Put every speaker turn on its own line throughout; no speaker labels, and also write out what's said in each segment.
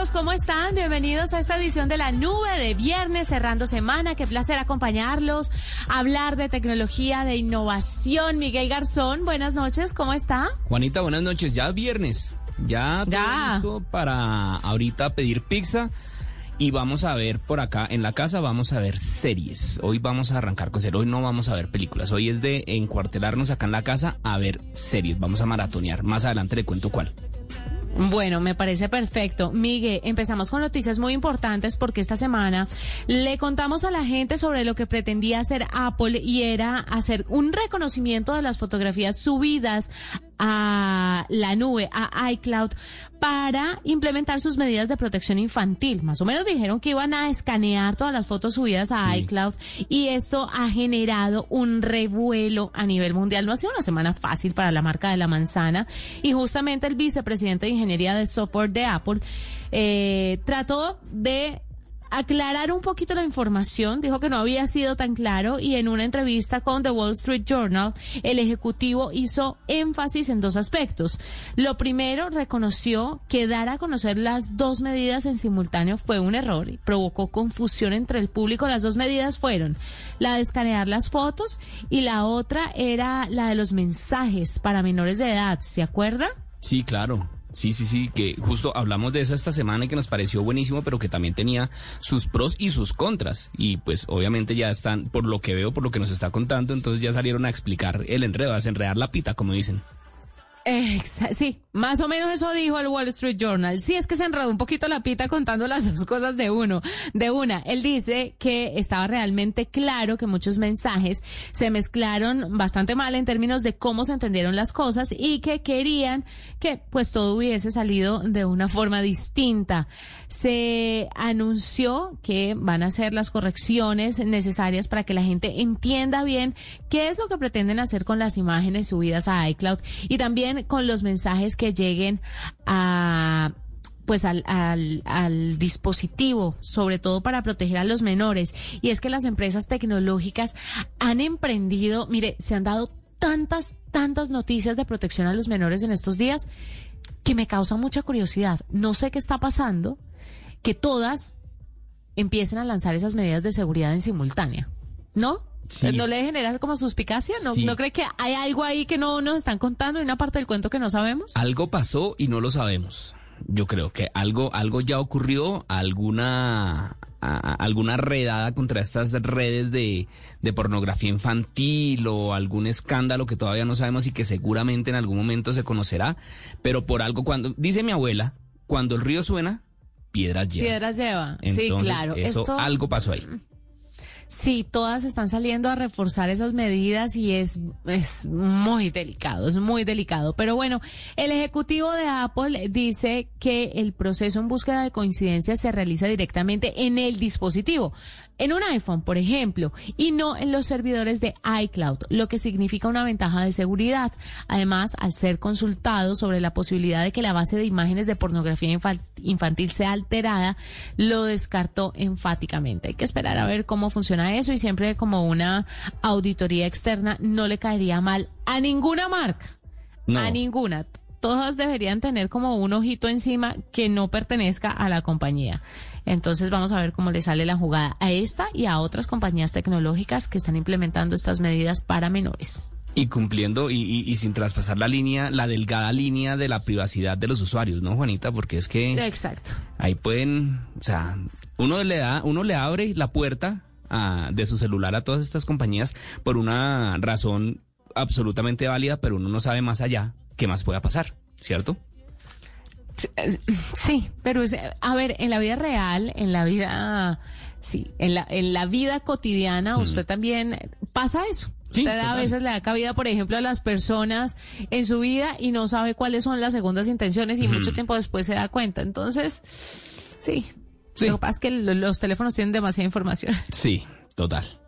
32 minutos. ¿Cómo están? Bienvenidos a esta edición de la nube de viernes, cerrando semana. Qué placer acompañarlos, hablar de tecnología, de innovación. Miguel Garzón, buenas noches, ¿cómo está?
Juanita, buenas noches. Ya viernes. Ya todo
Ya.
listo para ahorita pedir pizza. Y vamos a ver por acá en la casa, vamos a ver series. Hoy vamos a arrancar con series. Hoy no vamos a ver películas. Hoy es de encuartelarnos acá en la casa a ver series. Vamos a maratonear. Más adelante le cuento cuál.
Bueno, me parece perfecto. Miguel, empezamos con noticias muy importantes porque esta semana le contamos a la gente sobre lo que pretendía hacer Apple y era hacer un reconocimiento de las fotografías subidas a la nube, a iCloud, para implementar sus medidas de protección infantil. Más o menos dijeron que iban a escanear todas las fotos subidas a
Sí.
iCloud y esto ha generado un revuelo a nivel mundial. No ha sido una semana fácil para la marca de la manzana y justamente el vicepresidente de ingeniería de software de Apple eh, trató de aclarar un poquito la información, dijo que no había sido tan claro y en una entrevista con The Wall Street Journal, el ejecutivo hizo énfasis en dos aspectos. Lo primero, reconoció que dar a conocer las dos medidas en simultáneo fue un error y provocó confusión entre el público. Las dos medidas fueron la de escanear las fotos y la otra era la de los mensajes para menores de edad, ¿se acuerda?
Sí, claro. Sí, sí, sí, que justo hablamos de eso esta semana y que nos pareció buenísimo, pero que también tenía sus pros y sus contras. Y pues obviamente ya están, por lo que veo, por lo que nos está contando, entonces ya salieron a explicar el enredo, a desenredar la pita, como dicen.
Sí, más o menos eso dijo el Wall Street Journal. Sí, es que se enredó un poquito la pita contando las dos cosas de uno, de una. Él dice que estaba realmente claro que muchos mensajes se mezclaron bastante mal en términos de cómo se entendieron las cosas y que querían que pues todo hubiese salido de una forma distinta. Se anunció que van a hacer las correcciones necesarias para que la gente entienda bien qué es lo que pretenden hacer con las imágenes subidas a iCloud y también con los mensajes que lleguen a pues al, al, al dispositivo, sobre todo para proteger a los menores. Y es que las empresas tecnológicas han emprendido, mire, se han dado tantas, tantas noticias de protección a los menores en estos días que me causa mucha curiosidad. No sé qué está pasando, que todas empiecen a lanzar esas medidas de seguridad en simultánea. ¿No?
Sí.
¿No le genera como suspicacia? ¿No,
Sí.
¿No cree que hay algo ahí que no nos están contando y una parte del cuento que no sabemos?
Algo pasó y no lo sabemos. Yo creo que algo, algo ya ocurrió, alguna, a- alguna redada contra estas redes de, de pornografía infantil o algún escándalo que todavía no sabemos y que seguramente en algún momento se conocerá. Pero por algo cuando, dice mi abuela, cuando el río suena, piedras lleva.
Piedras lleva. sí, claro.
Eso,
Esto,
algo pasó ahí.
Sí, todas están saliendo a reforzar esas medidas y es, es muy delicado, es muy delicado. Pero bueno, el ejecutivo de Apple dice que el proceso en búsqueda de coincidencias se realiza directamente en el dispositivo, en un iPhone, por ejemplo, y no en los servidores de iCloud, lo que significa una ventaja de seguridad. Además, al ser consultado sobre la posibilidad de que la base de imágenes de pornografía infan- infantil sea alterada, lo descartó enfáticamente. Hay que esperar a ver cómo funciona eso y siempre como una auditoría externa no le caería mal a ninguna marca.
No.
A ninguna. Todas deberían tener como un ojito encima que no pertenezca a la compañía. Entonces vamos a ver cómo le sale la jugada a esta y a otras compañías tecnológicas que están implementando estas medidas para menores.
Y cumpliendo y, y- y sin traspasar la línea, la delgada línea de la privacidad de los usuarios, ¿no, Juanita? Porque es que
Exacto.
ahí pueden, o sea, uno le da, uno le abre la puerta a- de su celular a todas estas compañías por una razón absolutamente válida, pero uno no sabe más allá qué más pueda pasar, ¿cierto?
Sí, pero es, a ver, en la vida real, en la vida, sí, en la, en la vida cotidiana, usted también pasa eso.
Mm. Sí,
usted a veces le da cabida, por ejemplo, a las personas en su vida y no sabe cuáles son las segundas intenciones y mucho tiempo después se da cuenta. Entonces, sí.
Sí.
Lo que pasa es que lo- los teléfonos tienen demasiada información.
Sí, total.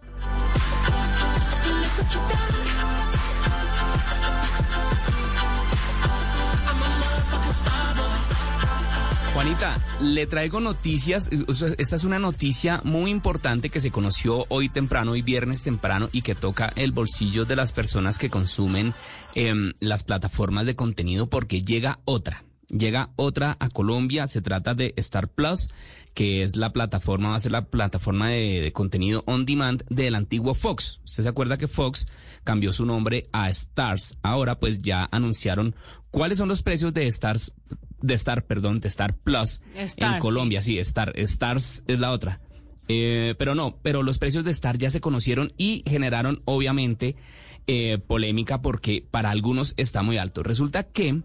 Juanita, le traigo noticias. eh, Esta es una noticia muy importante que se conoció hoy temprano, hoy viernes temprano, y que toca el bolsillo de las personas que consumen em, las plataformas de contenido porque llega otra. Llega otra a Colombia, se trata de Star Plus, que es la plataforma, va a ser la plataforma de, de contenido on demand del antiguo Fox. ¿Usted se acuerda que Fox cambió su nombre a Stars? Ahora pues ya anunciaron cuáles son los precios de Stars, de Star, perdón, de Star Plus
Star,
en Colombia. Sí, Star, Stars es la otra. Eh, pero no, pero los precios de Star ya se conocieron y generaron obviamente eh, polémica porque para algunos está muy alto. Resulta que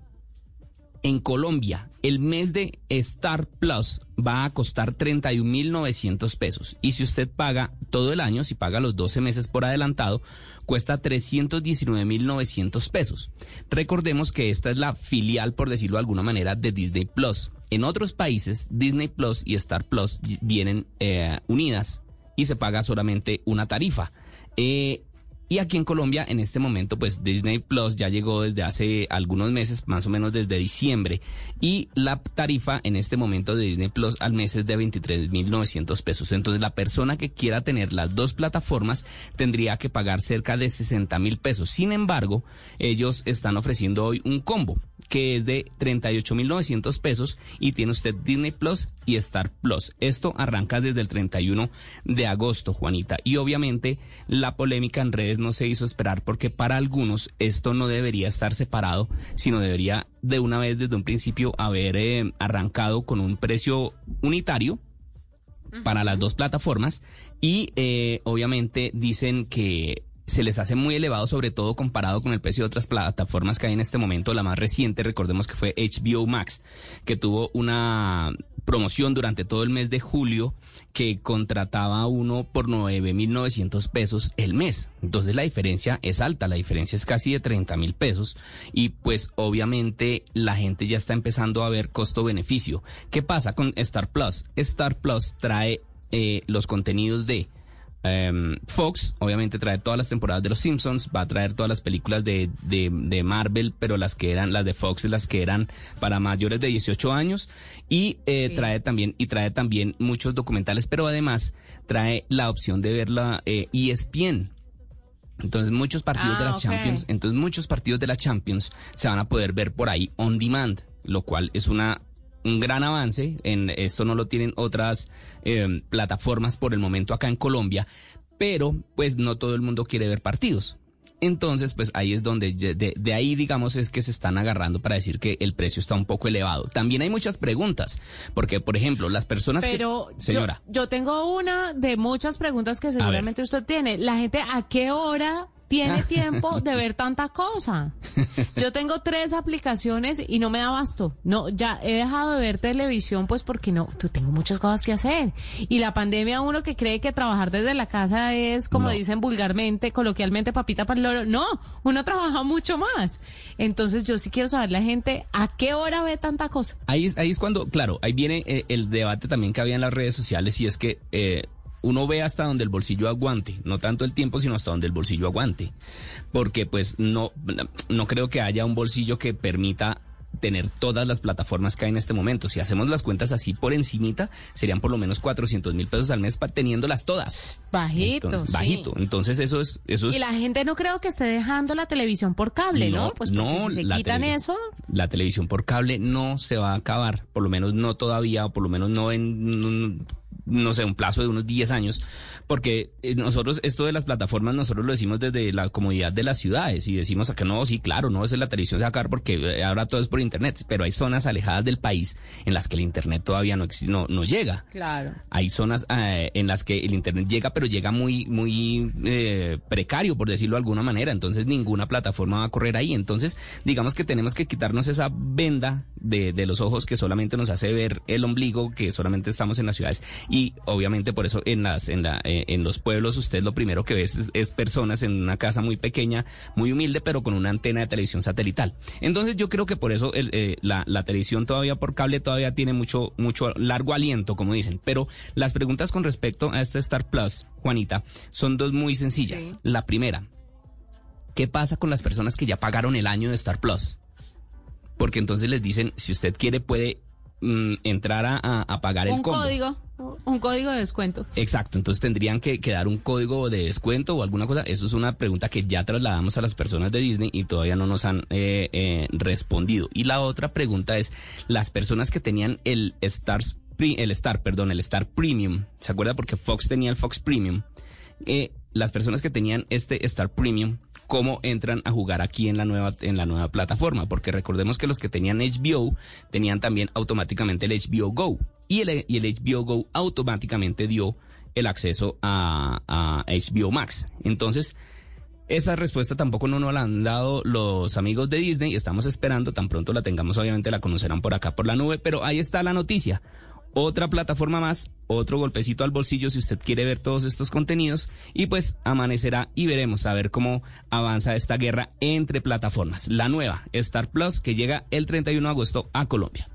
en Colombia, el mes de Star Plus va a costar 31.900 pesos. Y si usted paga todo el año, si paga los 12 meses por adelantado, cuesta 319.900 pesos. Recordemos que esta es la filial, por decirlo de alguna manera, de Disney Plus. En otros países, Disney Plus y Star Plus vienen eh, unidas y se paga solamente una tarifa. Eh, y aquí en Colombia, en este momento, pues Disney Plus ya llegó desde hace algunos meses, más o menos desde diciembre. Y la tarifa en este momento de Disney Plus al mes es de 23.900 pesos. Entonces, la persona que quiera tener las dos plataformas tendría que pagar cerca de 60 mil pesos. Sin embargo, ellos están ofreciendo hoy un combo que es de 38.900 pesos y tiene usted Disney Plus y Star Plus. Esto arranca desde el 31 de agosto, Juanita. Y obviamente la polémica en redes no se hizo esperar porque para algunos esto no debería estar separado, sino debería de una vez desde un principio haber eh, arrancado con un precio unitario para las dos plataformas y eh, obviamente dicen que se les hace muy elevado, sobre todo comparado con el precio de otras plataformas que hay en este momento. La más reciente, recordemos que fue HBO Max, que tuvo una promoción durante todo el mes de julio que contrataba uno por 9.900 pesos el mes. Entonces la diferencia es alta, la diferencia es casi de 30 mil pesos y pues obviamente la gente ya está empezando a ver costo-beneficio. ¿Qué pasa con Star Plus? Star Plus trae eh, los contenidos de em, Fox, obviamente trae todas las temporadas de Los Simpsons, va a traer todas las películas de, de, de Marvel, pero las que eran, las de Fox, las que eran para mayores de 18 años, y eh,
Sí.
trae también, y trae también muchos documentales, pero además trae la opción de ver la eh, ESPN. Entonces muchos partidos
Ah,
de las
ok.
Champions, entonces muchos partidos de las Champions se van a poder ver por ahí on demand, lo cual es una un gran avance. En esto no lo tienen otras eh, plataformas por el momento acá en Colombia, pero pues no todo el mundo quiere ver partidos. Entonces, pues ahí es donde, de, de- de ahí digamos es que se están agarrando para decir que el precio está un poco elevado. También hay muchas preguntas, porque por ejemplo, las personas
Pero
que...
yo,
Señora.
yo tengo una de muchas preguntas que seguramente usted tiene. La gente, ¿a qué hora tiene tiempo de ver tanta cosa? Yo tengo tres aplicaciones y no me da abasto. No, ya he dejado de ver televisión pues porque no, tú tengo muchas cosas que hacer. Y la pandemia, uno que cree que trabajar desde la casa es, como
No.
dicen vulgarmente, coloquialmente, papita para el loro. No, uno trabaja mucho más. Entonces yo sí quiero saber la gente, ¿a qué hora ve tanta cosa?
Ahí es, ahí es cuando, claro, ahí viene eh, el debate también que había en las redes sociales y es que eh, uno ve hasta donde el bolsillo aguante, no tanto el tiempo, sino hasta donde el bolsillo aguante. Porque pues no, no creo que haya un bolsillo que permita tener todas las plataformas que hay en este momento. Si hacemos las cuentas así por encimita, serían por lo menos 400 mil pesos al mes teniéndolas todas.
Bajito,
Entonces,
sí.
Bajito. Entonces eso es... Eso es
Y la gente no creo que esté dejando la televisión por cable, ¿no? Pues porque si se quitan eso,
La televisión por cable no se va a acabar, por lo menos no todavía, o por lo menos no en, un- no sé, un plazo de unos 10 años, porque eh, nosotros, esto de las plataformas, nosotros lo decimos desde la comodidad de las ciudades y decimos que no, sí, claro, no, es la televisión de acá porque eh, ahora todo es por internet, pero hay zonas alejadas del país en las que el internet todavía no, no, no llega.
claro.
Hay zonas eh, en las que el internet llega, pero llega muy, muy eh, precario, por decirlo de alguna manera. Entonces ninguna plataforma va a correr ahí. Entonces, digamos que tenemos que quitarnos esa venda de, de los ojos que solamente nos hace ver el ombligo, que solamente estamos en las ciudades. Y obviamente por eso en las, en la, eh, en los pueblos usted lo primero que ve es, es personas en una casa muy pequeña, muy humilde, pero con una antena de televisión satelital. Entonces yo creo que por eso el, eh, la, la televisión todavía por cable todavía tiene mucho, mucho largo aliento, como dicen. Pero las preguntas con respecto a este Star Plus, Juanita, son dos muy sencillas.
Sí.
La primera, ¿qué pasa con las personas que ya pagaron el año de Star Plus? Porque entonces les dicen, si usted quiere puede mm, entrar a, pagar el
Un código, un código de descuento.
Exacto, entonces tendrían que, que dar un código de descuento o alguna cosa. Eso es una pregunta que ya trasladamos a las personas de Disney y todavía no nos han eh, eh, respondido. Y la otra pregunta es, las personas que tenían el Star, el Star, perdón, el Star Premium, ¿se acuerda? Porque Fox tenía el Fox Premium. Eh, las personas que tenían este Star Premium, ¿cómo entran a jugar aquí en la nueva, en la nueva plataforma? Porque recordemos que los que tenían HBO tenían también automáticamente el HBO Go. Y el, y HBO Go automáticamente dio el acceso a, a HBO Max. Entonces, esa respuesta tampoco no nos la han dado los amigos de Disney. Estamos esperando, tan pronto la tengamos, obviamente la conocerán por acá por la nube, pero ahí está la noticia. Otra plataforma más, otro golpecito al bolsillo si usted quiere ver todos estos contenidos y pues amanecerá y veremos a ver cómo avanza esta guerra entre plataformas. La nueva Star Plus que llega el 31 de agosto a Colombia.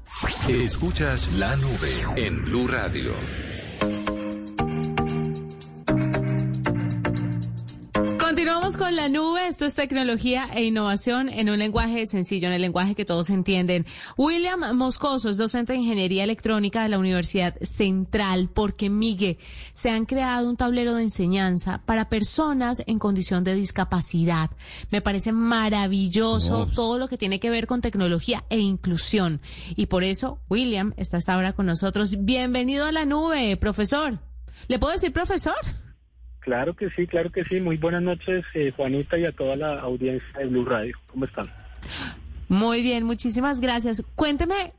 Escuchas la nube en Blue Radio.
Continuamos con la nube. Esto es tecnología e innovación en un lenguaje sencillo, en el lenguaje que todos entienden. William Moscoso es docente de ingeniería electrónica de la Universidad Central, porque Migue se han creado un tablero de enseñanza para personas en condición de discapacidad. Me parece maravilloso
pues.
todo lo que tiene que ver con tecnología e inclusión. Y por eso William está hasta ahora con nosotros. Bienvenido a la nube, profesor. ¿Le puedo decir profesor?
Claro que sí, claro que sí. Muy buenas noches, eh, Juanita, y a toda la audiencia de Blue Radio. ¿Cómo están?
Muy bien, muchísimas gracias. Cuénteme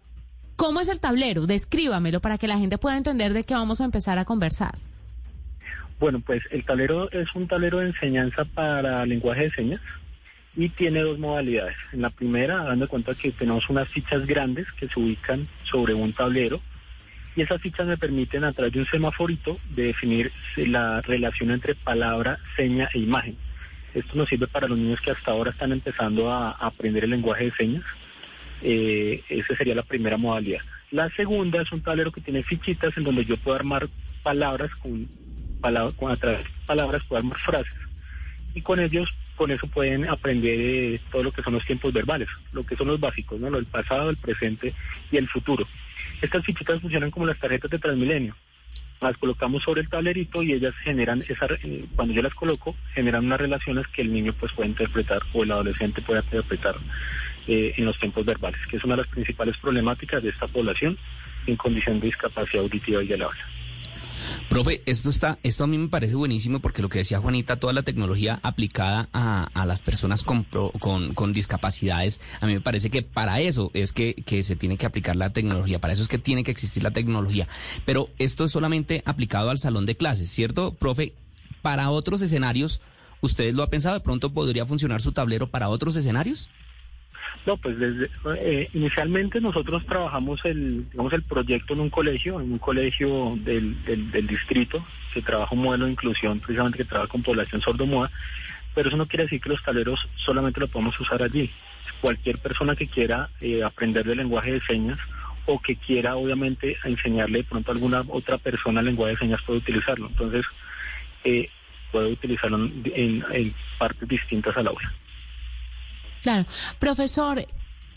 cómo es el tablero, descríbamelo para que la gente pueda entender de qué vamos a empezar a conversar.
Bueno, pues el tablero es un tablero de enseñanza para lenguaje de señas y tiene dos modalidades. En la primera, dando cuenta que tenemos unas fichas grandes que se ubican sobre un tablero y esas fichas me permiten a través de un semaforito de definir la relación entre palabra, seña e imagen. Esto nos sirve para los niños que hasta ahora están empezando a, aprender el lenguaje de señas. Eh, esa sería la primera modalidad. La segunda es un tablero que tiene fichitas en donde yo puedo armar palabras con, palabras, con a través de palabras puedo armar frases y con ellos con eso pueden aprender eh, todo lo que son los tiempos verbales, lo que son los básicos, ¿no? Del pasado, el presente y el futuro. Estas fichitas funcionan como las tarjetas de Transmilenio. Las colocamos sobre el tablerito y ellas generan, esa, eh, cuando yo las coloco, generan unas relaciones que el niño pues puede interpretar o el adolescente puede interpretar eh, en los tiempos verbales, que es una de las principales problemáticas de esta población en condición de discapacidad auditiva y del habla.
Profe, esto está, esto a mí me parece buenísimo porque lo que decía Juanita, toda la tecnología aplicada a, a las personas con, con, con discapacidades, a mí me parece que para eso es que, que se tiene que aplicar la tecnología, para eso es que tiene que existir la tecnología. Pero esto es solamente aplicado al salón de clases, ¿cierto, profe? Para otros escenarios, ¿ustedes lo ha pensado? ¿De pronto podría funcionar su tablero para otros escenarios?
No, pues desde, eh, inicialmente nosotros trabajamos el, digamos, el proyecto en un colegio, en un colegio del, del, distrito, que trabaja un modelo de inclusión, precisamente que trabaja con población sordomuda, pero eso no quiere decir que los tableros solamente lo podamos usar allí. Cualquier persona que quiera eh, aprender del lenguaje de señas o que quiera obviamente enseñarle de pronto a alguna otra persona lenguaje de señas puede utilizarlo. Entonces, eh, puede utilizarlo en, partes distintas al aula.
Claro. Profesor,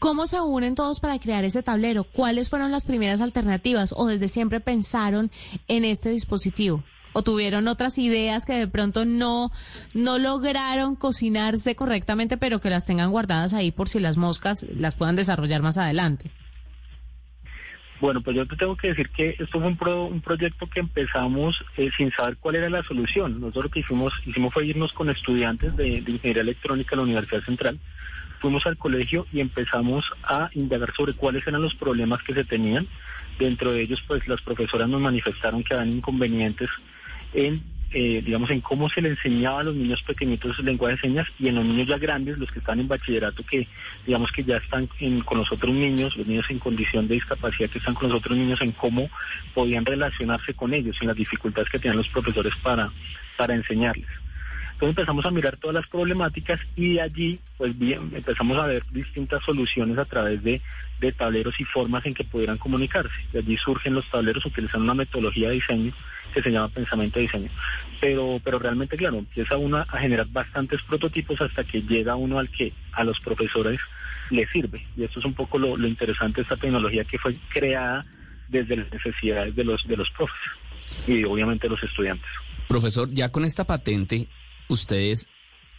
¿cómo se unen todos para crear ese tablero? ¿Cuáles fueron las primeras alternativas o desde siempre pensaron en este dispositivo? ¿O tuvieron otras ideas que de pronto no, no lograron cocinarse correctamente, pero que las tengan guardadas ahí por si las moscas las puedan desarrollar más adelante?
Bueno, pues yo te tengo que decir que esto fue un, pro- un proyecto que empezamos eh, sin saber cuál era la solución. Nosotros lo que hicimos, hicimos fue irnos con estudiantes de, Ingeniería Electrónica de la Universidad Central. Fuimos al colegio y empezamos a indagar sobre cuáles eran los problemas que se tenían. Dentro de ellos, pues las profesoras nos manifestaron que habían inconvenientes en, eh, digamos, en cómo se le enseñaba a los niños pequeñitos lenguaje de señas y en los niños ya grandes, los que están en bachillerato, que digamos que ya están con los otros niños, los niños en condición de discapacidad que están con los otros niños, en cómo podían relacionarse con ellos, en las dificultades que tenían los profesores para, para enseñarles. Entonces empezamos a mirar todas las problemáticas y de allí pues bien, empezamos a ver distintas soluciones a través de, de tableros y formas en que pudieran comunicarse. De allí surgen los tableros utilizando una metodología de diseño que se llama pensamiento de diseño. Pero, pero realmente, claro, empieza uno a generar bastantes prototipos hasta que llega uno al que a los profesores les sirve. Y esto es un poco lo, lo interesante esta tecnología que fue creada desde las necesidades de los, de los profes y obviamente los estudiantes.
Profesor, ya con esta patente, ¿ustedes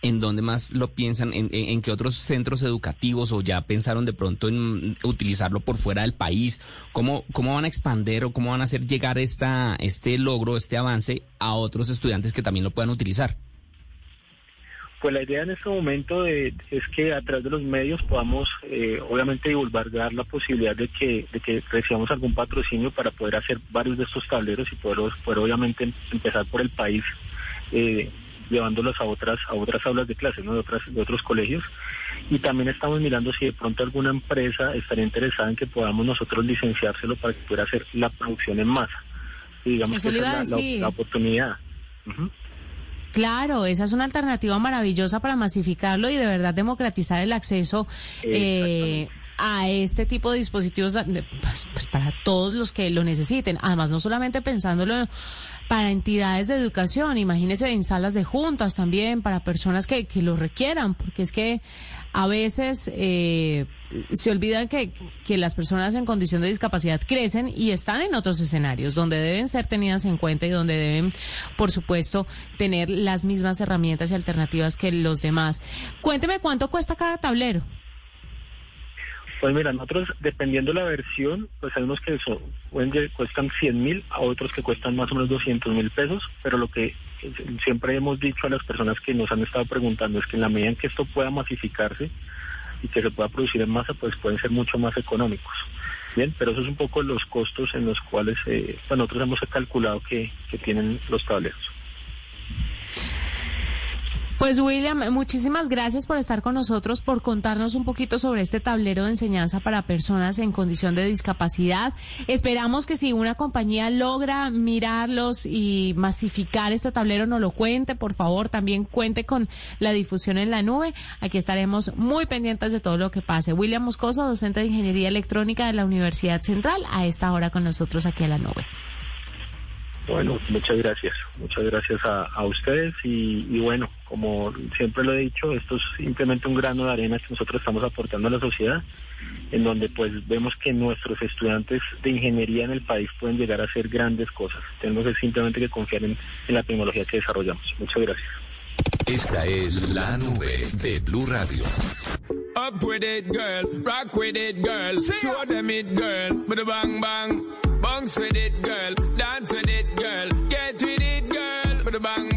en dónde más lo piensan? ¿En, en, qué otros centros educativos o ya pensaron de pronto en utilizarlo por fuera del país? ¿Cómo, cómo van a expander o cómo van a hacer llegar esta, este logro, este avance a otros estudiantes que también lo puedan utilizar?
Pues la idea en este momento de- es que a través de los medios podamos, eh, obviamente, divulgar la posibilidad de que, de que recibamos algún patrocinio para poder hacer varios de estos tableros y poder, poder obviamente, empezar por el país, eh, llevándolos a otras a otras aulas de clases, ¿no? de, otras, de otros colegios. Y también estamos mirando si de pronto alguna empresa estaría interesada en que podamos nosotros licenciárselo para que pueda hacer la producción en masa. Y digamos
Eso
que esa es la- la- oportunidad.
Claro, esa es una alternativa maravillosa para masificarlo y de verdad democratizar el acceso eh, a este tipo de dispositivos pues, pues, para todos los que lo necesiten. Además, no solamente pensándolo para entidades de educación, imagínese en salas de juntas también, para personas que, que lo requieran, porque es que a veces eh, se olvidan que, que las personas en condición de discapacidad crecen y están en otros escenarios donde deben ser tenidas en cuenta y donde deben, por supuesto, tener las mismas herramientas y alternativas que los demás. Cuénteme cuánto cuesta cada tablero.
Pues mira, nosotros, dependiendo la versión, pues hay unos que cuestan 100 mil, a otros que cuestan más o menos 200 mil pesos, pero lo que eh, siempre hemos dicho a las personas que nos han estado preguntando es que en la medida en que esto pueda masificarse y que se pueda producir en masa, pues pueden ser mucho más económicos. Bien, pero eso es un poco los costos en los cuales eh, pues nosotros hemos calculado que, que tienen los tableros.
Pues William, muchísimas gracias por estar con nosotros, por contarnos un poquito sobre este tablero de enseñanza para personas en condición de discapacidad. Esperamos que si una compañía logra mirarlos y masificar este tablero, nos lo cuente, por favor, también cuente con la difusión en la nube. Aquí estaremos muy pendientes de todo lo que pase. William Moscoso, docente de Ingeniería Electrónica de la Universidad Central, a esta hora con nosotros aquí a la nube.
Bueno, muchas gracias. Muchas gracias a, a ustedes y, y, bueno, como siempre lo he dicho, esto es simplemente un grano de arena que nosotros estamos aportando a la sociedad, en donde pues vemos que nuestros estudiantes de ingeniería en el país pueden llegar a hacer grandes cosas. Tenemos simplemente que confiar en, en la tecnología que desarrollamos. Muchas gracias.
Esta es la nube de Blue Radio.
Up with it, girl. Rock with it, girl. Show them it, girl. With a bang bang. Bounce with it, girl. Dance with it, girl. Get with it, girl. Bang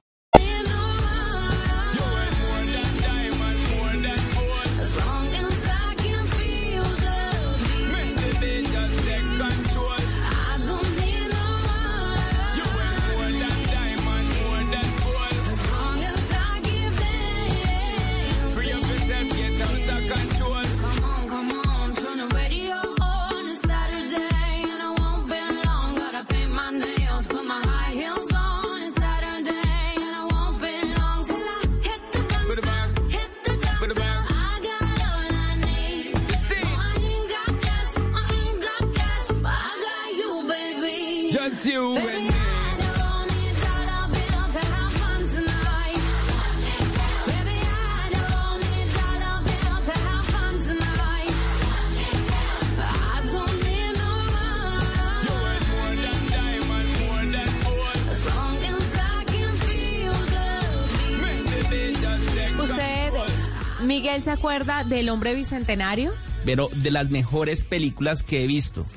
Acuerda del hombre bicentenario?
Pero de las mejores películas que he visto.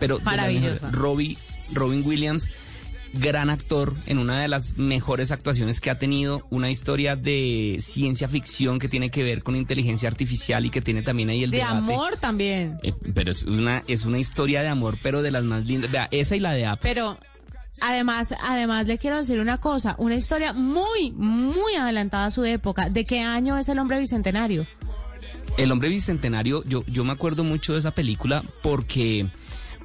Pero
Maravillosa.
Robbie, Robin Williams, gran actor, en una de las mejores actuaciones que ha tenido, una historia de ciencia ficción que tiene que ver con inteligencia artificial y que tiene también ahí el
De
debate.
amor también.
Eh, pero es una, es una historia de amor, pero de las más lindas. Vea, esa y la de Apple.
Pero además, además le quiero decir una cosa, una historia muy, muy adelantada a su época. ¿De qué año es el hombre bicentenario?
El hombre bicentenario, yo, yo me acuerdo mucho de esa película porque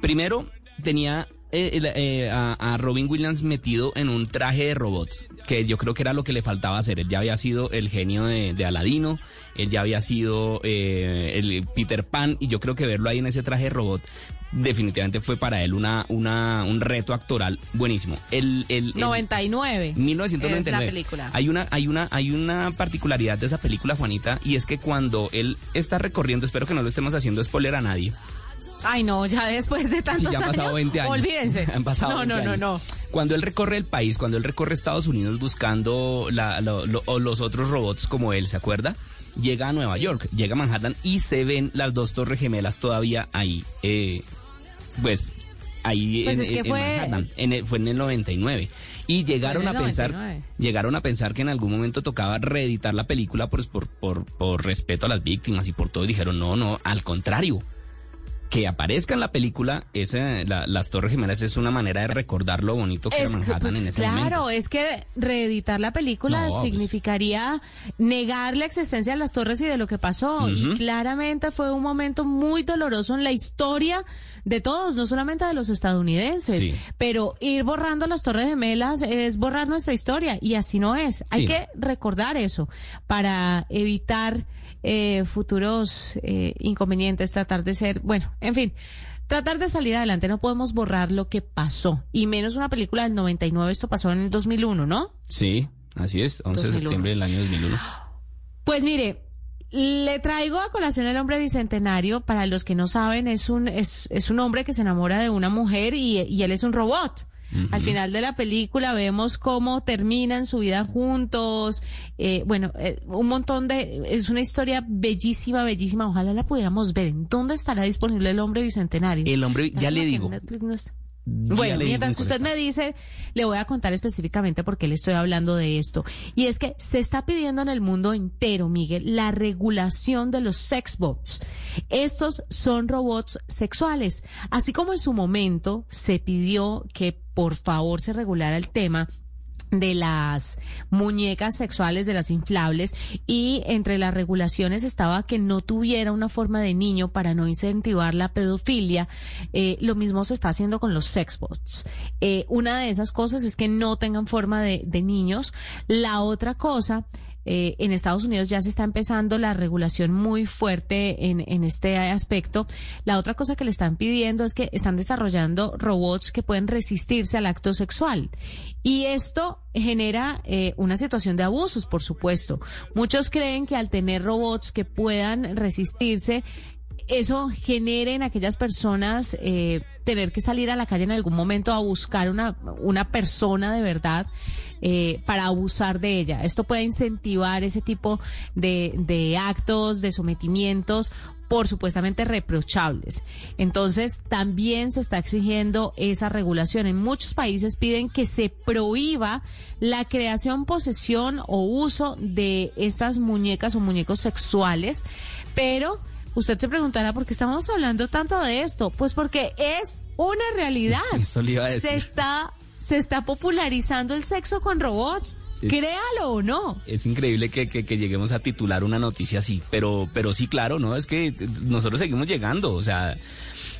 primero tenía eh, eh, a, a Robin Williams metido en un traje de robot, que yo creo que era lo que le faltaba hacer. Él ya había sido el genio de, de Aladino, él ya había sido eh, el Peter Pan, y yo creo que verlo ahí en ese traje robot definitivamente fue para él una, una, un reto actoral buenísimo. El, el, el-
99.
1999.
Es la película.
Hay una, hay una, hay una particularidad de esa película, Juanita, y es que cuando él está recorriendo, espero que no lo estemos haciendo spoiler a nadie.
Ay, no, ya después de
Sí,
tantos
ya han pasado
años,
20 años.
olvídense.
Han pasado
no,
20
no, no,
años.
no.
Cuando él recorre el país, cuando él recorre Estados Unidos buscando la- lo- lo- o los otros robots como él, ¿se acuerda? Llega a Nueva York, llega a Manhattan y se ven las dos torres gemelas todavía ahí. eh, pues ahí
Pues
en,
es que
en-
fue-
Manhattan. En el- fue en el 99. Y llegaron a pensar,
99.
llegaron a pensar que en algún momento tocaba reeditar la película pues, por, por, por respeto a las víctimas y por todo. Y dijeron, no, no, al contrario que aparezca en la película, esa, la- las Torres Gemelas es una manera de recordar lo bonito que
Es
era
que,
Manhattan
pues,
en ese
claro,
momento.
es que reeditar la película
No, pues.
significaría negar la existencia de las torres y de lo que pasó. Y claramente fue un momento muy doloroso en la historia de todos, no solamente de los estadounidenses.
Sí.
Pero ir borrando las torres gemelas es borrar nuestra historia y así no es. Hay
Sí.
que recordar eso para evitar eh, futuros eh, inconvenientes, tratar de ser, bueno, en fin. Tratar de salir adelante, no podemos borrar lo que pasó. Y menos una película del 99, esto pasó en el 2001, ¿no?
Sí, así es, 11 de
2001.
septiembre del año 2001.
Pues mire, le traigo a colación el hombre bicentenario. Para los que no saben, es un, es, es un hombre que se enamora de una mujer y, y él es un robot. Al final de la película vemos cómo terminan su vida juntos. eh, bueno, eh, un montón de... Es una historia bellísima, bellísima. Ojalá la pudiéramos ver. ¿En dónde estará disponible el hombre bicentenario?
El hombre, ya le digo,
no. Bueno, mientras
en
que usted me dice, le voy a contar específicamente por qué le estoy hablando de esto. Y es que se está pidiendo en el mundo entero, Miguel, la regulación de los sexbots. Estos son robots sexuales. Así como en su momento se pidió que por favor se regulara el tema de las muñecas sexuales, de las inflables, y entre las regulaciones estaba que no tuviera una forma de niño para no incentivar la pedofilia. Eh, lo mismo se está haciendo con los sexbots. Eh, una de esas cosas es que no tengan forma de, de niños. La otra cosa eh, en Estados Unidos ya se está empezando la regulación muy fuerte en, en este aspecto. La otra cosa que le están pidiendo es que están desarrollando robots que pueden resistirse al acto sexual. Y esto genera eh, una situación de abusos, por supuesto. Muchos creen que al tener robots que puedan resistirse, eso genere en aquellas personas eh, tener que salir a la calle en algún momento a buscar una, una persona de verdad eh, para abusar de ella. Esto puede incentivar ese tipo de, de actos, de sometimientos por supuestamente reprochables. Entonces, también se está exigiendo esa regulación. En muchos países piden que se prohíba la creación, posesión o uso de estas muñecas o muñecos sexuales, pero usted se preguntará por qué estamos hablando tanto de esto. Pues porque es una realidad.
Eso le iba a decir.
Se está, se está popularizando el sexo con robots.
Es-
Créalo o no.
Es increíble que, que- que lleguemos a titular una noticia así, pero, pero sí, claro, ¿no? Es que nosotros seguimos llegando, o sea,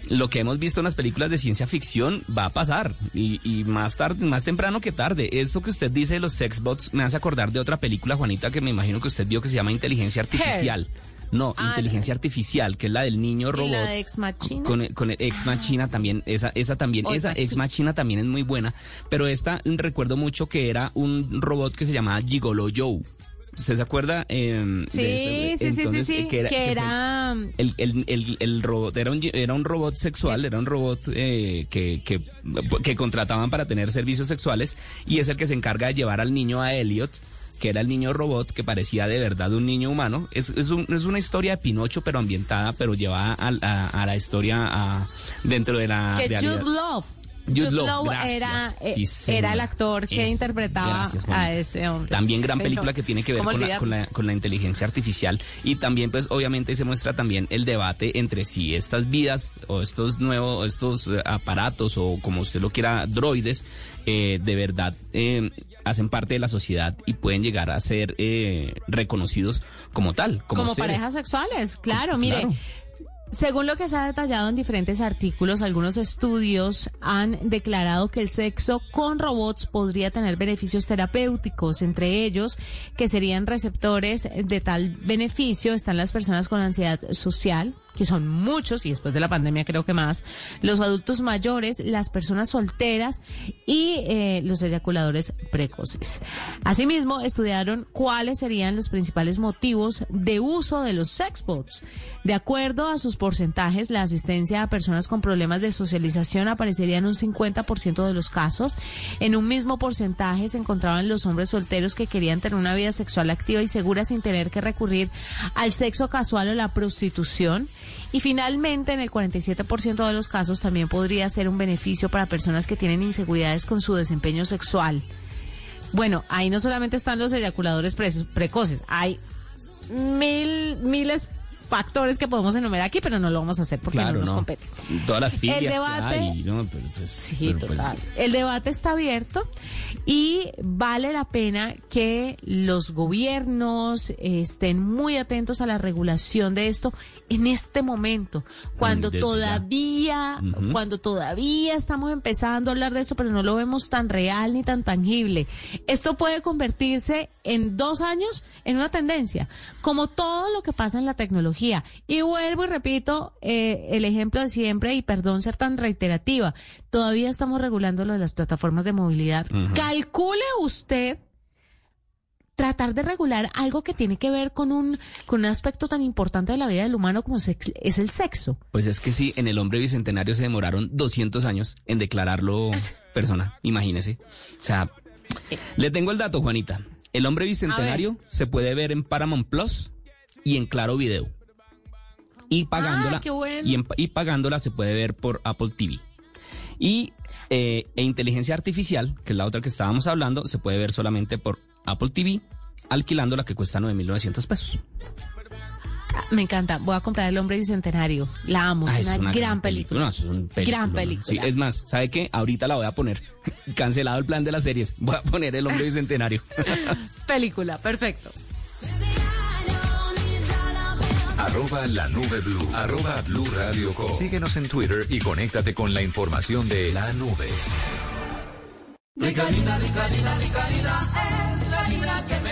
lo que hemos visto en las películas de ciencia ficción va a pasar, y, y más tarde, más temprano que tarde. Eso que usted dice de los sexbots me hace acordar de otra película, Juanita, que me imagino que usted vio que se llama Inteligencia Artificial. No,
Ah,
inteligencia artificial, que es la del niño
¿Y
robot.
la de Ex Machina?
Con, con el Ex Machina también, esa, esa también, esa
Machina.
Ex Machina también es muy buena, pero esta mm, recuerdo mucho que era un robot que se llamaba Gigolo Joe. ¿Usted se acuerda? em,
Sí,
de este?
sí, sí, sí, sí,
eh,
que era...
el, el, el, el robot era un, era un robot sexual, era un robot eh, que, que, que contrataban para tener servicios sexuales y es el que se encarga de llevar al niño a Elliot que era el niño robot que parecía de verdad un niño humano. Es, es, un- es una historia de Pinocho, pero ambientada, pero llevada a, a- a la historia a- dentro de la
que
realidad.
Jude Love.
Jude Law,
era,
gracias.
eh,
Sí, señora.
era el actor que
Eso,
interpretaba
gracias,
a ese hombre.
También gran
Sí,
película que tiene que ver
¿Cómo
con la, con, la, con la inteligencia artificial y también pues obviamente se muestra también el debate entre si estas vidas o estos nuevos, estos eh, aparatos o como usted lo quiera, droides, eh, de verdad eh, hacen parte de la sociedad y pueden llegar a ser eh, reconocidos como tal, como,
Como, parejas sexuales, claro, mire.
Claro.
Según lo que se ha detallado en diferentes artículos, algunos estudios han declarado que el sexo con robots podría tener beneficios terapéuticos, entre ellos que serían receptores de tal beneficio están las personas con ansiedad social, que son muchos y después de la pandemia creo que más, los adultos mayores, las personas solteras y eh, los eyaculadores precoces. Asimismo, estudiaron cuáles serían los principales motivos de uso de los sexbots. De acuerdo a sus porcentajes, la asistencia a personas con problemas de socialización aparecería en un 50% de los casos. En un mismo porcentaje se encontraban los hombres solteros que querían tener una vida sexual activa y segura sin tener que recurrir al sexo casual o la prostitución. Y finalmente, en el 47% de los casos también podría ser un beneficio para personas que tienen inseguridades con su desempeño sexual. Bueno, ahí no solamente están los eyaculadores pre- precoces, hay mil, miles factores que podemos enumerar aquí, pero no lo vamos a hacer porque
Claro,
no nos
no.
compete.
Todas las filias que
debate-
hay, ¿no? Pero, pues,
Sí,
pero, pues,
total. El debate está abierto y vale la pena que los gobiernos eh, estén muy atentos a la regulación de esto en este momento, cuando
desde
todavía, cuando todavía estamos empezando a hablar de esto, pero no lo vemos tan real ni tan tangible. Esto puede convertirse en dos años en una tendencia, como todo lo que pasa en la tecnología. Y vuelvo y repito eh, el ejemplo de siempre, y perdón ser tan reiterativa, todavía estamos regulando lo de las plataformas de movilidad. Calcule usted tratar de regular algo que tiene que ver con un, con un aspecto tan importante de la vida del humano como es el sexo.
Pues es que sí, en el hombre bicentenario se demoraron 200 años en declararlo persona, imagínese. O sea, le tengo el dato, Juanita. El hombre bicentenario se puede ver en Paramount Plus y en Claro Video. Y pagándola,
Ah, qué bueno.
y, en- y pagándola se puede ver por Apple TV. Y eh, e inteligencia artificial, que es la otra que estábamos hablando, se puede ver solamente por Apple TV, alquilándola que cuesta 9.900 pesos.
Me encanta, voy a comprar El Hombre Bicentenario. La amo,
Ah,
es una, gran película.
No, es un película.
Gran película.
Sí, es más, ¿sabe qué? Ahorita la voy a poner. Cancelado el plan de las series. Voy a poner El Hombre Bicentenario.
Película, perfecto.
Arroba la nube blue. Arroba blue radio com. Síguenos en Twitter y conéctate con la información de la nube.
Ricarina, Ricarina, Ricarina, es la harina que me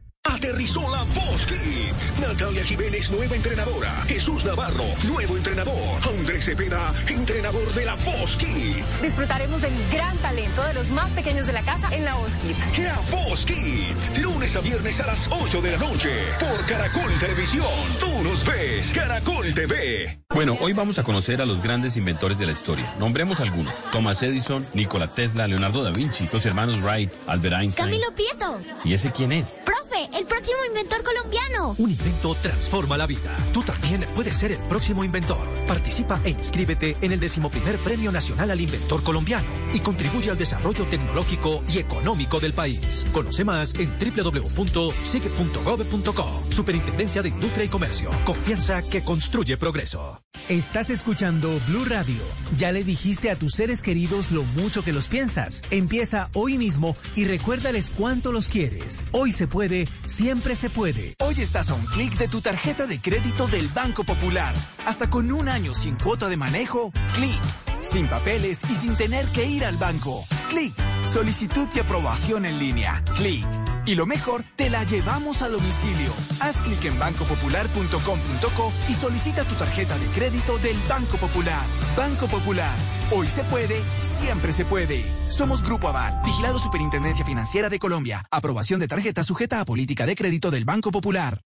Aterrizó la Voz Kids. Natalia Jiménez, nueva entrenadora. Jesús Navarro, nuevo entrenador. Andrés Cepeda, entrenador de la Voz Kids.
Disfrutaremos del gran talento de los más pequeños de la casa en la Voz Kids.
La Voz Kids. Lunes a viernes a las 8 de la noche. Por Caracol Televisión. Tú nos ves. Caracol TV.
Bueno, hoy vamos a conocer a los grandes inventores de la historia. Nombremos algunos. Thomas Edison, Nikola Tesla, Leonardo da Vinci, los hermanos Wright, Albert Einstein.
Camilo Prieto.
¿Y ese quién es?
Profe, el próximo inventor colombiano.
Un invento transforma la vida. Tú también puedes ser el próximo inventor. Participa e inscríbete en el decimoprimer Premio Nacional al Inventor Colombiano y contribuye al desarrollo tecnológico y económico del país. Conoce más en www.sigue.gov.co. Superintendencia de Industria y Comercio. Confianza que construye progreso.
Estás escuchando Blue Radio. Ya le dijiste a tus seres queridos lo mucho que los piensas. Empieza hoy mismo y recuérdales cuánto los quieres. Hoy se puede, siempre se puede.
Hoy estás a un clic de tu tarjeta de crédito del Banco Popular. Hasta con un año sin cuota de manejo, clic. Sin papeles y sin tener que ir al banco. Clic. Solicitud y aprobación en línea. Clic. Y lo mejor, te la llevamos a domicilio. Haz clic en bancopopular.com.co y solicita tu tarjeta de crédito del Banco Popular. Banco Popular. Hoy se puede, siempre se puede. Somos Grupo Aval, vigilado Superintendencia Financiera de Colombia. Aprobación de tarjeta sujeta a política de crédito del Banco Popular.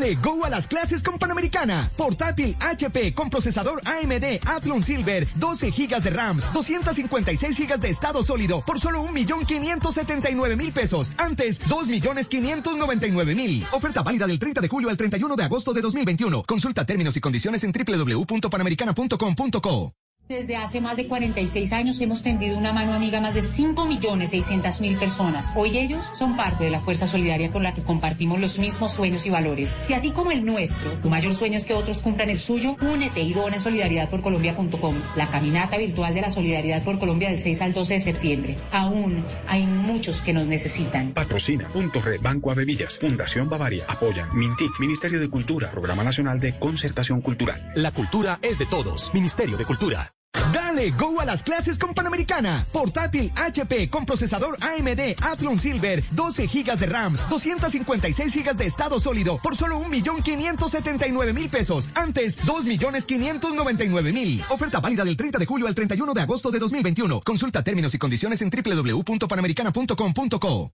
Dale go a las clases con Panamericana. Portátil HP con procesador AMD Athlon Silver, 12 GB de RAM, 256 GB de estado sólido por solo 1.579.000 pesos. Antes, 2.599.000. Oferta válida del 30 de julio al 31 de agosto de 2021. Consulta términos y condiciones en www.panamericana.com.co.
Desde hace más de 46 años hemos tendido una mano amiga a más de 5.600.000 personas. Hoy ellos son parte de la fuerza solidaria con la que compartimos los mismos sueños y valores. Si así como el nuestro, tu mayor sueño es que otros cumplan el suyo, únete y dona en solidaridadporcolombia.com, la caminata virtual de la Solidaridad por Colombia del 6 al 12 de septiembre. Aún hay muchos que nos necesitan.
Patrocina Punto Red, Banco Avemillas, Fundación Bavaria, apoyan Mintic, Ministerio de Cultura, Programa Nacional de Concertación Cultural.
La cultura es de todos. Ministerio de Cultura.
Dale go a las clases con Panamericana. Portátil HP con procesador AMD Athlon Silver, 12 GB de RAM, 256 GB de estado sólido por solo 1.579.000 pesos. Antes, 2.599.000. Oferta válida del 30 de julio al 31 de agosto de 2021. Consulta términos y condiciones en www.panamericana.com.co.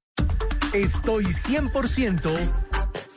Estoy 100%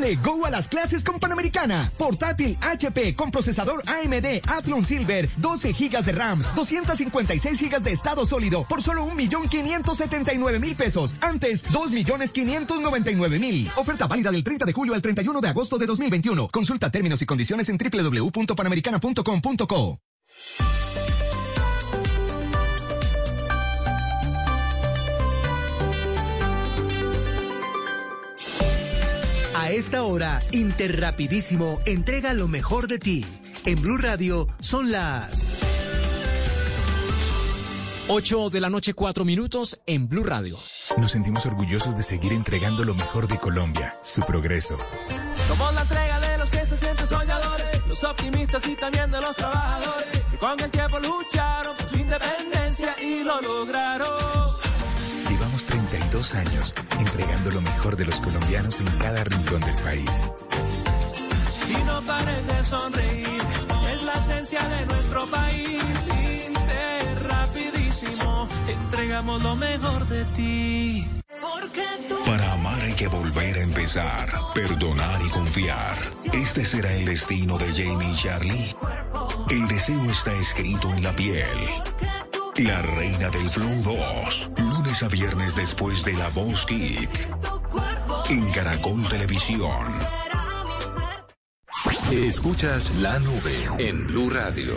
Dale go a las clases con Panamericana. Portátil HP con procesador AMD Athlon Silver, 12 GB de RAM, 256 GB de estado sólido por solo 1.579.000 pesos. Antes, 2.599.000. Oferta válida del 30 de julio al 31 de agosto de 2021. Consulta términos y condiciones en www.panamericana.com.co.
A esta hora, Interrapidísimo entrega lo mejor de ti. En Blue Radio son las
8 de la noche, 4 minutos en Blue Radio.
Nos sentimos orgullosos de seguir entregando lo mejor de Colombia, su progreso.
Somos la entrega de los que se sienten soñadores, los optimistas y también de los trabajadores, que con el tiempo lucharon por su independencia y lo lograron.
Llevamos 32 años entregando lo mejor de los colombianos en cada rincón del país.
Y no pares de sonreír, es la esencia de nuestro país. Inter, rapidísimo, entregamos lo mejor de ti.
Para amar hay que volver a empezar, perdonar y confiar. Este será el destino de Jamie y Charlie. El deseo está escrito en la piel. La reina del Flow 2, lunes a viernes después de La Voz Kids. En Caracol Televisión.
Escuchas la nube en Blue Radio.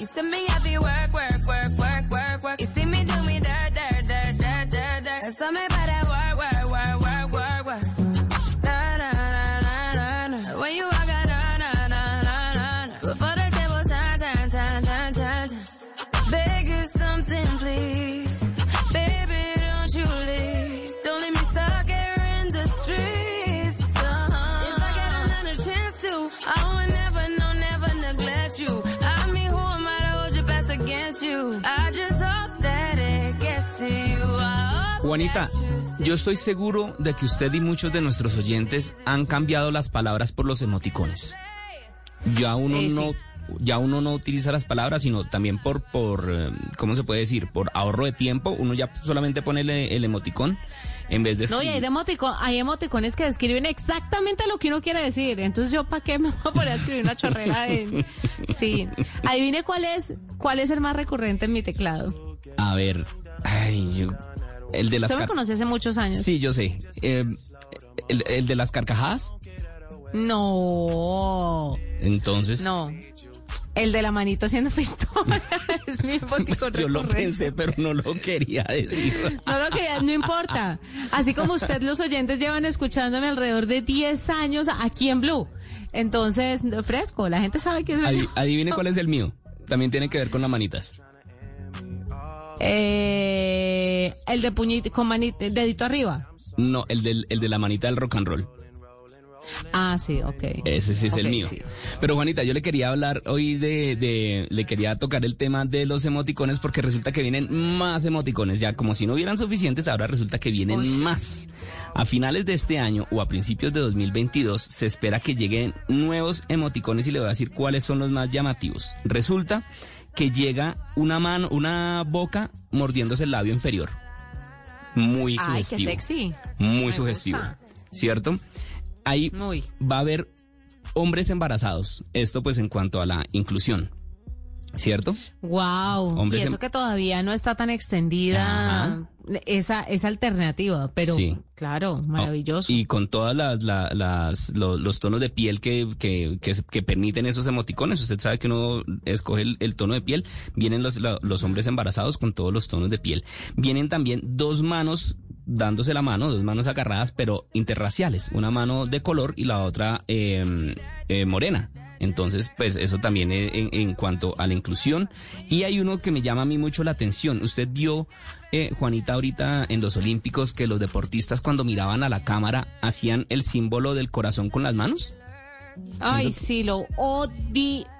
You see me heavy work, work, work, work, work, work. You see me do me dirt, dirt,
Juanita, yo estoy seguro de que usted y muchos de nuestros oyentes han cambiado las palabras por los emoticones. Ya uno
Eh, sí.
no ya uno no utiliza las palabras, sino también por por eh, ¿cómo se puede decir? Por ahorro de tiempo, uno ya solamente pone el, el emoticón en vez de
No, y hay, de emotico- hay emoticones que describen exactamente lo que uno quiere decir. Entonces, ¿yo para qué me voy a poner a escribir una chorrera de... Sí. Adivine cuál es, cuál es el más recurrente en mi teclado.
A ver, ay, yo el de las
Usted me conoce hace muchos años.
Sí, yo sé. Eh, el, el de las carcajadas,
No,
entonces
no. El de la manito haciendo pistola es mi emoticón
yo lo pensé, pero no lo quería decir.
No lo que no importa. Así como usted, los oyentes llevan escuchándome alrededor de 10 años aquí en Blue. Entonces, fresco, la gente sabe que es
Adi- adivine cuál es el mío. También tiene que ver con las manitas.
Eh, el de puñito con manito, dedito arriba.
No, el, del, el de la manita del rock and roll.
Ah, sí, ok.
Ese sí es el mío.
sí.
Pero Juanita, yo le quería hablar hoy de, de, le quería tocar el tema de los emoticones porque resulta que vienen más emoticones. Ya como si no hubieran suficientes, ahora resulta que vienen
Uy.
más. A finales de este año o a principios de 2022 se espera que lleguen nuevos emoticones y le voy a decir cuáles son los más llamativos. Resulta que llega una mano, una boca mordiéndose el labio inferior. Muy
Ay, qué
sugestivo.
sexy.
Muy
Me
sugestivo.
gusta.
¿Cierto? Ahí
Muy.
va a haber hombres embarazados. Esto pues en cuanto a la inclusión. ¿Cierto?
Wow.
Hombres
y eso
en-
que todavía no está tan extendida
Ajá.
esa, esa alternativa, pero
Sí.
claro, maravilloso.
Y con todas las, la- las- lo- los tonos de piel que, que, que, que permiten esos emoticones. Usted sabe que uno escoge el, el tono de piel. Vienen los, los hombres embarazados con todos los tonos de piel. Vienen también dos manos dándose la mano, dos manos agarradas, pero interraciales. Una mano de color y la otra eh, eh, morena. Entonces, pues eso también eh, en, en cuanto a la inclusión. Y hay uno que me llama a mí mucho la atención. Usted vio, eh, Juanita, ahorita en los Olímpicos que los deportistas cuando miraban a la cámara hacían el símbolo del corazón con las manos.
Ay, sí, lo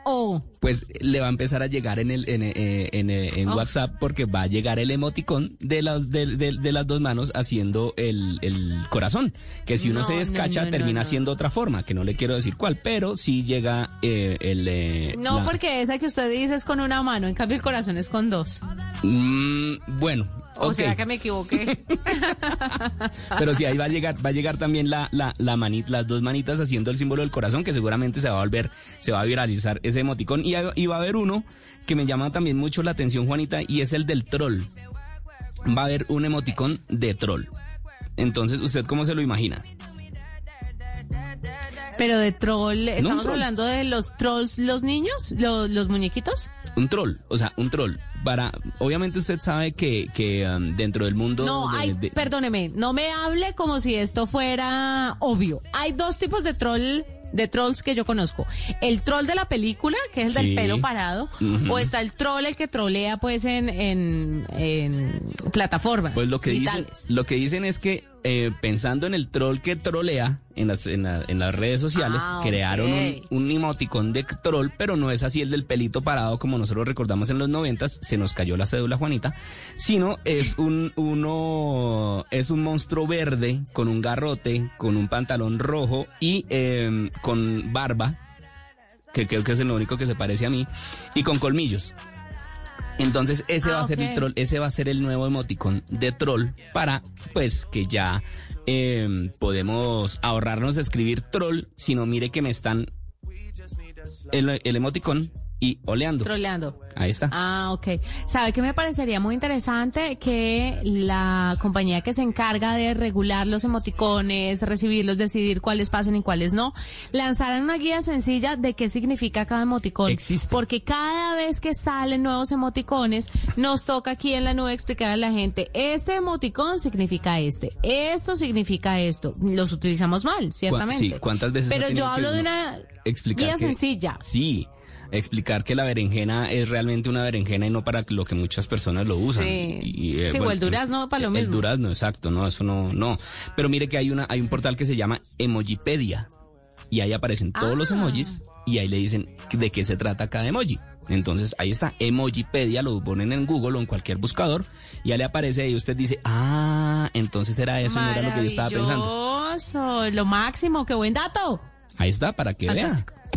odio.
Pues le va a empezar a llegar en el en, eh, en, eh, en
Oh.
WhatsApp porque va a llegar el emoticón de las de, de- de las dos manos haciendo el, el corazón que si uno
No,
se descacha
no, no,
termina
no.
siendo otra forma que no le quiero decir cuál pero sí llega eh, el eh,
No,
la-
porque esa que usted dice es con una mano, en cambio el corazón es con dos.
Mm, bueno
O sea que me equivoqué.
Pero sí, ahí va a llegar, va a llegar también la, la, la las dos manitas haciendo el símbolo del corazón, que seguramente se va a volver, se va a viralizar ese emoticón. Y, va a haber uno que me llama también mucho la atención, Juanita, y es el del troll. Va a haber un emoticón de troll. Entonces, ¿usted cómo se lo imagina?
Pero de troll, ¿estamos
troll.
hablando de los trolls, los niños? ¿Los, los muñequitos?
Un troll, o sea, un troll. Para, obviamente usted sabe que, que um, dentro del mundo
No,
de-
hay,
de-
perdóneme, no me hable como si esto fuera obvio. Hay dos tipos de troll, de trolls que yo conozco. El troll de la película, que es el
Sí.
del pelo parado, o está el troll el que trolea pues en, en, en plataformas
Pues lo que dicen, lo que dicen es que eh, pensando en el troll que trolea en las, en, la- en las redes sociales,
Ah,
crearon un, un emoticón de troll, pero no es así el del pelito parado como nosotros recordamos en los noventas, se nos cayó la cédula Juanita, sino es un uno es un monstruo verde con un garrote, con un pantalón rojo y eh, con barba, que creo que es el único que se parece a mí, y con colmillos. Entonces ese
Ah,
va a ser
ok.
el troll, ese va a ser el nuevo emoticón de troll para pues que ya eh, podemos ahorrarnos de escribir troll, sino mire que me están el, el emoticón y oleando.
Troleando.
Ahí está.
Ah, ok. ¿Sabe que me parecería muy interesante que la compañía que se encarga de regular los emoticones, recibirlos, decidir cuáles pasen y cuáles no, lanzaran una guía sencilla de qué significa cada emoticón?
Existe.
Porque cada vez que salen nuevos emoticones, nos toca aquí en la nube explicar a la gente, este emoticón significa este, esto significa esto. Los utilizamos mal, ciertamente.
sí, ¿cuántas veces
Pero yo hablo de una guía sencilla.
Sí, explicar que la berenjena es realmente una berenjena y no para lo que muchas personas lo usan.
Sí.
Y, eh,
Sí, o el durazno para lo
el
mismo.
durazno, exacto, no, eso no, no. Pero mire que hay una, hay un portal que se llama Emojipedia y ahí aparecen todos los
Ah.
emojis y ahí le dicen de qué se trata cada emoji. Entonces ahí está Emojipedia, lo ponen en Google o en cualquier buscador y ya le aparece ahí usted dice, ah, entonces era eso, no era lo que yo estaba pensando.
Lo máximo, qué buen dato.
Ahí está, para que vea.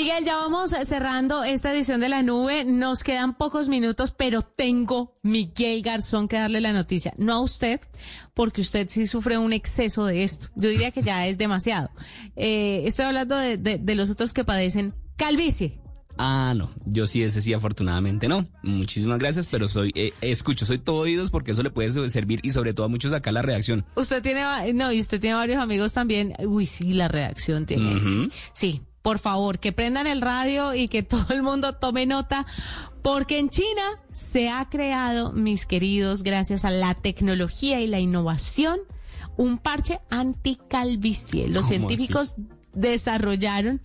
Miguel, ya vamos cerrando esta edición de la nube. Nos quedan pocos minutos, pero tengo Miguel Garzón que darle la noticia. No a usted, porque usted sí sufre un exceso de esto. Yo diría que ya es demasiado. Eh, estoy hablando de, de- de los otros que padecen calvicie.
Ah, no, yo sí, ese sí, afortunadamente no. Muchísimas gracias, pero soy, eh, escucho, soy todo oídos porque eso le puede servir y sobre todo a muchos acá la redacción.
Usted tiene, no, y usted tiene varios amigos también. Uy, sí, la redacción tiene. Sí, por favor, que prendan el radio y que todo el mundo tome nota, porque en China se ha creado, mis queridos, gracias a la tecnología y la innovación, un parche anticalvicie. Los
¿Cómo
científicos desarrollaron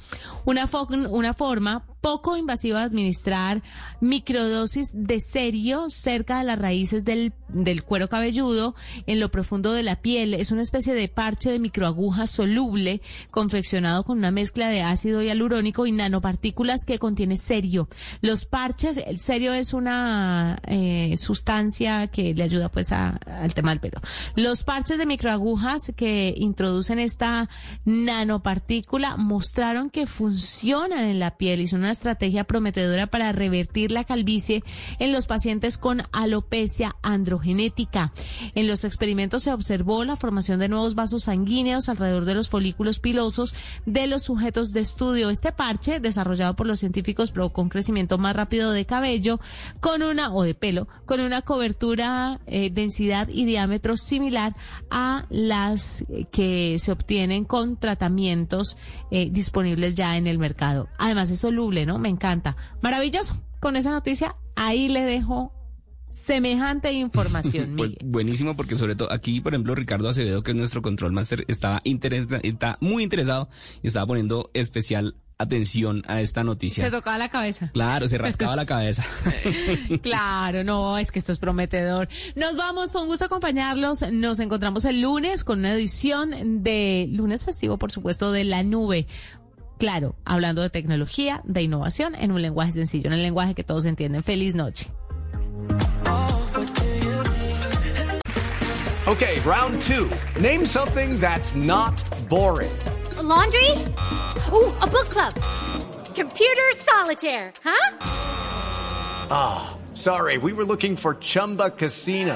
una, fo- una forma poco invasiva administrar microdosis de serio cerca de las raíces del, del cuero cabelludo en lo profundo de la piel. Es una especie de parche de microaguja soluble confeccionado con una mezcla de ácido hialurónico y nanopartículas que contiene serio. Los parches, el serio es una eh, sustancia que le ayuda pues a- al tema del pelo. Los parches de microagujas que introducen esta nanopartícula mostraron que funcionan en la piel y son una estrategia prometedora para revertir la calvicie en los pacientes con alopecia androgenética. En los experimentos se observó la formación de nuevos vasos sanguíneos alrededor de los folículos pilosos de los sujetos de estudio. Este parche, desarrollado por los científicos, provocó un crecimiento más rápido de cabello con una, o de pelo, con una cobertura, eh, densidad y diámetro similar a las que se obtienen con tratamientos eh, disponibles ya en el mercado. Además es soluble, ¿no? Me encanta. Maravilloso. Con esa noticia, ahí le dejo semejante información,
Pues buenísimo porque sobre todo aquí, por ejemplo, Ricardo Acevedo, que es nuestro control master, estaba está muy interesado y estaba poniendo especial atención a esta noticia.
Se tocaba la cabeza.
Claro, se rascaba la cabeza.
Claro, no, es que esto es prometedor. Nos vamos, fue un gusto acompañarlos. Nos encontramos el lunes con una edición de lunes festivo, por supuesto, de la nube. Claro, hablando de tecnología, de innovación, en un lenguaje sencillo, en el lenguaje que todos entienden. Feliz noche.
Okay, round two. Name something that's not boring.
A laundry? Ooh, a book club. Computer solitaire, huh?
Ah, sorry, we were looking for Chumba Casino.